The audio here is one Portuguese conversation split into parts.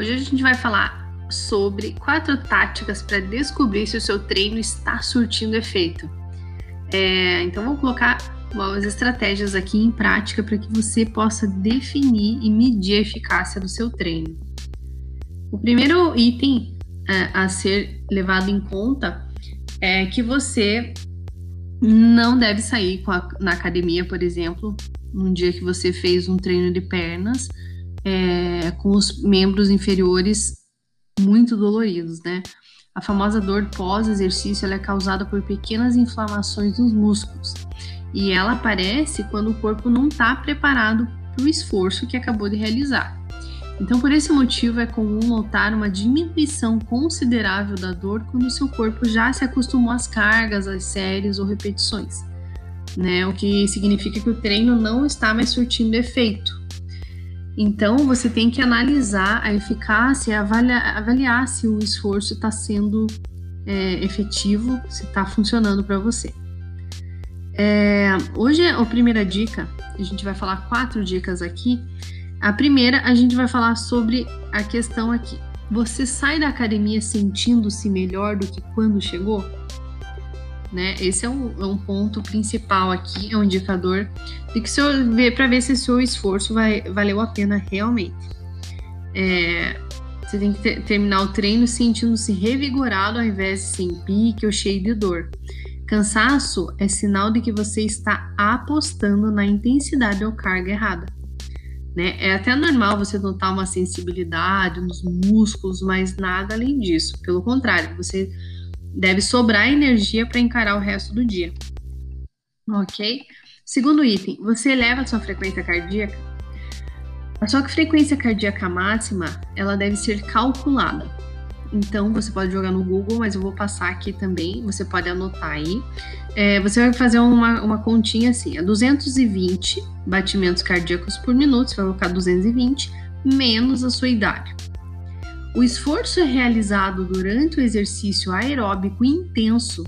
Hoje a gente vai falar sobre quatro táticas para descobrir se o seu treino está surtindo efeito. É, então, vou colocar algumas estratégias aqui em prática para que você possa definir e medir a eficácia do seu treino. O primeiro item é, a ser levado em conta é que você não deve sair a, na academia, por exemplo, num dia que você fez um treino de pernas é, com os membros inferiores muito doloridos, né? A famosa dor pós-exercício é causada por pequenas inflamações nos músculos e ela aparece quando o corpo não está preparado para o esforço que acabou de realizar. Então, por esse motivo, é comum notar uma diminuição considerável da dor quando seu corpo já se acostumou às cargas, às séries ou repetições, né? O que significa que o treino não está mais surtindo efeito. Então, você tem que analisar a eficácia avaliar, avaliar se o esforço está sendo é, efetivo, se está funcionando para você. É, hoje, a primeira dica, a gente vai falar quatro dicas aqui. A primeira, a gente vai falar sobre a questão aqui. Você sai da academia sentindo-se melhor do que quando chegou? Né? Esse é um, é um ponto principal aqui, é um indicador de que ver para ver se seu esforço vai, valeu a pena realmente. É, você tem que ter, terminar o treino sentindo-se revigorado ao invés de sem pique ou cheio de dor. Cansaço é sinal de que você está apostando na intensidade ou carga errada. Né? É até normal você notar uma sensibilidade nos músculos, mas nada além disso. Pelo contrário, você Deve sobrar energia para encarar o resto do dia. Ok? Segundo item, você eleva a sua frequência cardíaca? A sua frequência cardíaca máxima, ela deve ser calculada. Então, você pode jogar no Google, mas eu vou passar aqui também, você pode anotar aí. É, você vai fazer uma, uma continha assim, a 220 batimentos cardíacos por minuto, você vai colocar 220, menos a sua idade. O esforço realizado durante o exercício aeróbico intenso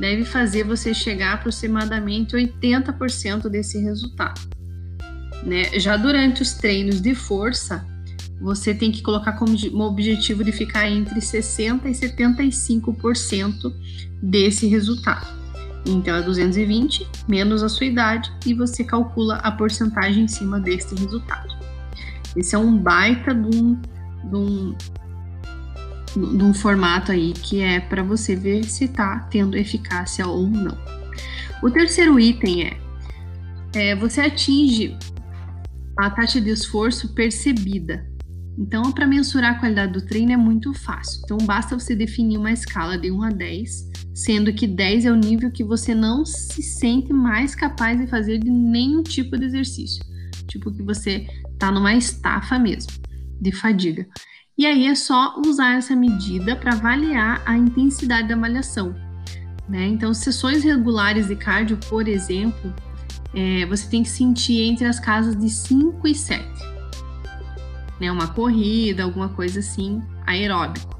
deve fazer você chegar a aproximadamente 80% desse resultado. Né? Já durante os treinos de força, você tem que colocar como objetivo de ficar entre 60% e 75% desse resultado. Então é 220 menos a sua idade e você calcula a porcentagem em cima desse resultado. Esse é um baita de um, de um, de um formato aí que é para você ver se está tendo eficácia ou não. O terceiro item é, é você atinge a taxa de esforço percebida. Então, para mensurar a qualidade do treino é muito fácil. Então, basta você definir uma escala de 1 a 10, sendo que 10 é o nível que você não se sente mais capaz de fazer de nenhum tipo de exercício. Tipo que você está numa estafa mesmo, de fadiga. E aí é só usar essa medida para avaliar a intensidade da malhação. Né? Então, sessões regulares de cardio, por exemplo, é, você tem que sentir entre as casas de 5 e 7. Né? Uma corrida, alguma coisa assim, aeróbico.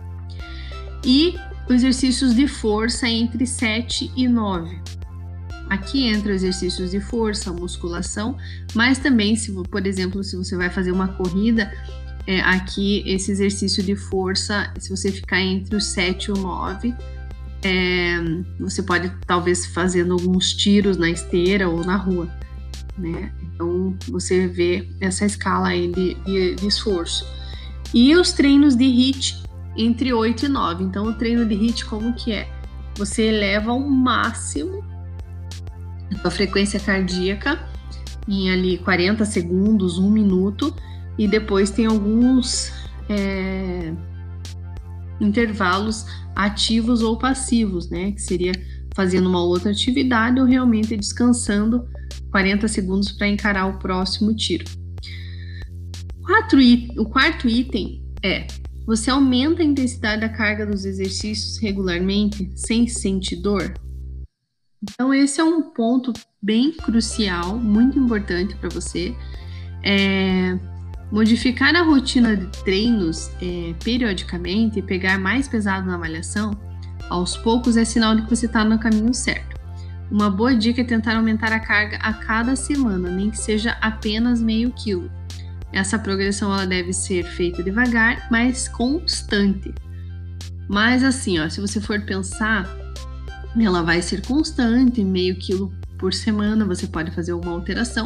E os exercícios de força entre 7 e 9. Aqui entra exercícios de força, musculação, mas também, se, por exemplo, se você vai fazer uma corrida, é, aqui esse exercício de força, se você ficar entre os 7 e o 9, é, você pode talvez fazendo alguns tiros na esteira ou na rua, né? Então você vê essa escala aí de, de, de esforço. E os treinos de HIIT entre 8 e 9. Então o treino de HIIT como que é? Você eleva ao máximo a sua frequência cardíaca em ali 40 segundos, 1 minuto, e depois tem alguns é, intervalos ativos ou passivos, né? Que seria fazendo uma outra atividade ou realmente descansando 40 segundos para encarar o próximo tiro. O quarto item é você aumenta a intensidade da carga dos exercícios regularmente sem sentir dor? Então, esse é um ponto bem crucial, muito importante para você. É, Modificar a rotina de treinos é, periodicamente e pegar mais pesado na avaliação, aos poucos é sinal de que você está no caminho certo. Uma boa dica é tentar aumentar a carga a cada semana, nem que seja apenas meio quilo. essa progressão ela deve ser feita devagar, mas constante. Mas assim, ó, se você for pensar, ela vai ser constante, meio quilo por semana, você pode fazer alguma alteração,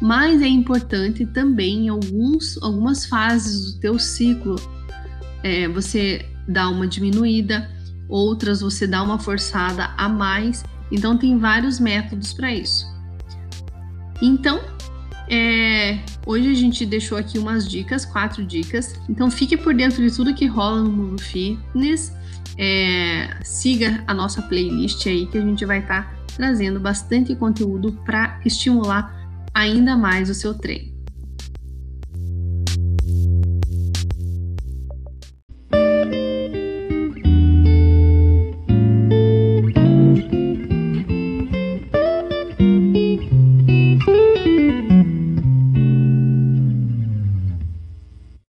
mas é importante também em alguns, algumas fases do teu ciclo é, você dá uma diminuída, outras você dá uma forçada a mais, então tem vários métodos para isso. Então, é, hoje a gente deixou aqui umas dicas, quatro dicas. Então fique por dentro de tudo que rola no mundo fitness. É, siga a nossa playlist aí que a gente vai estar tá trazendo bastante conteúdo para estimular ainda mais o seu treino.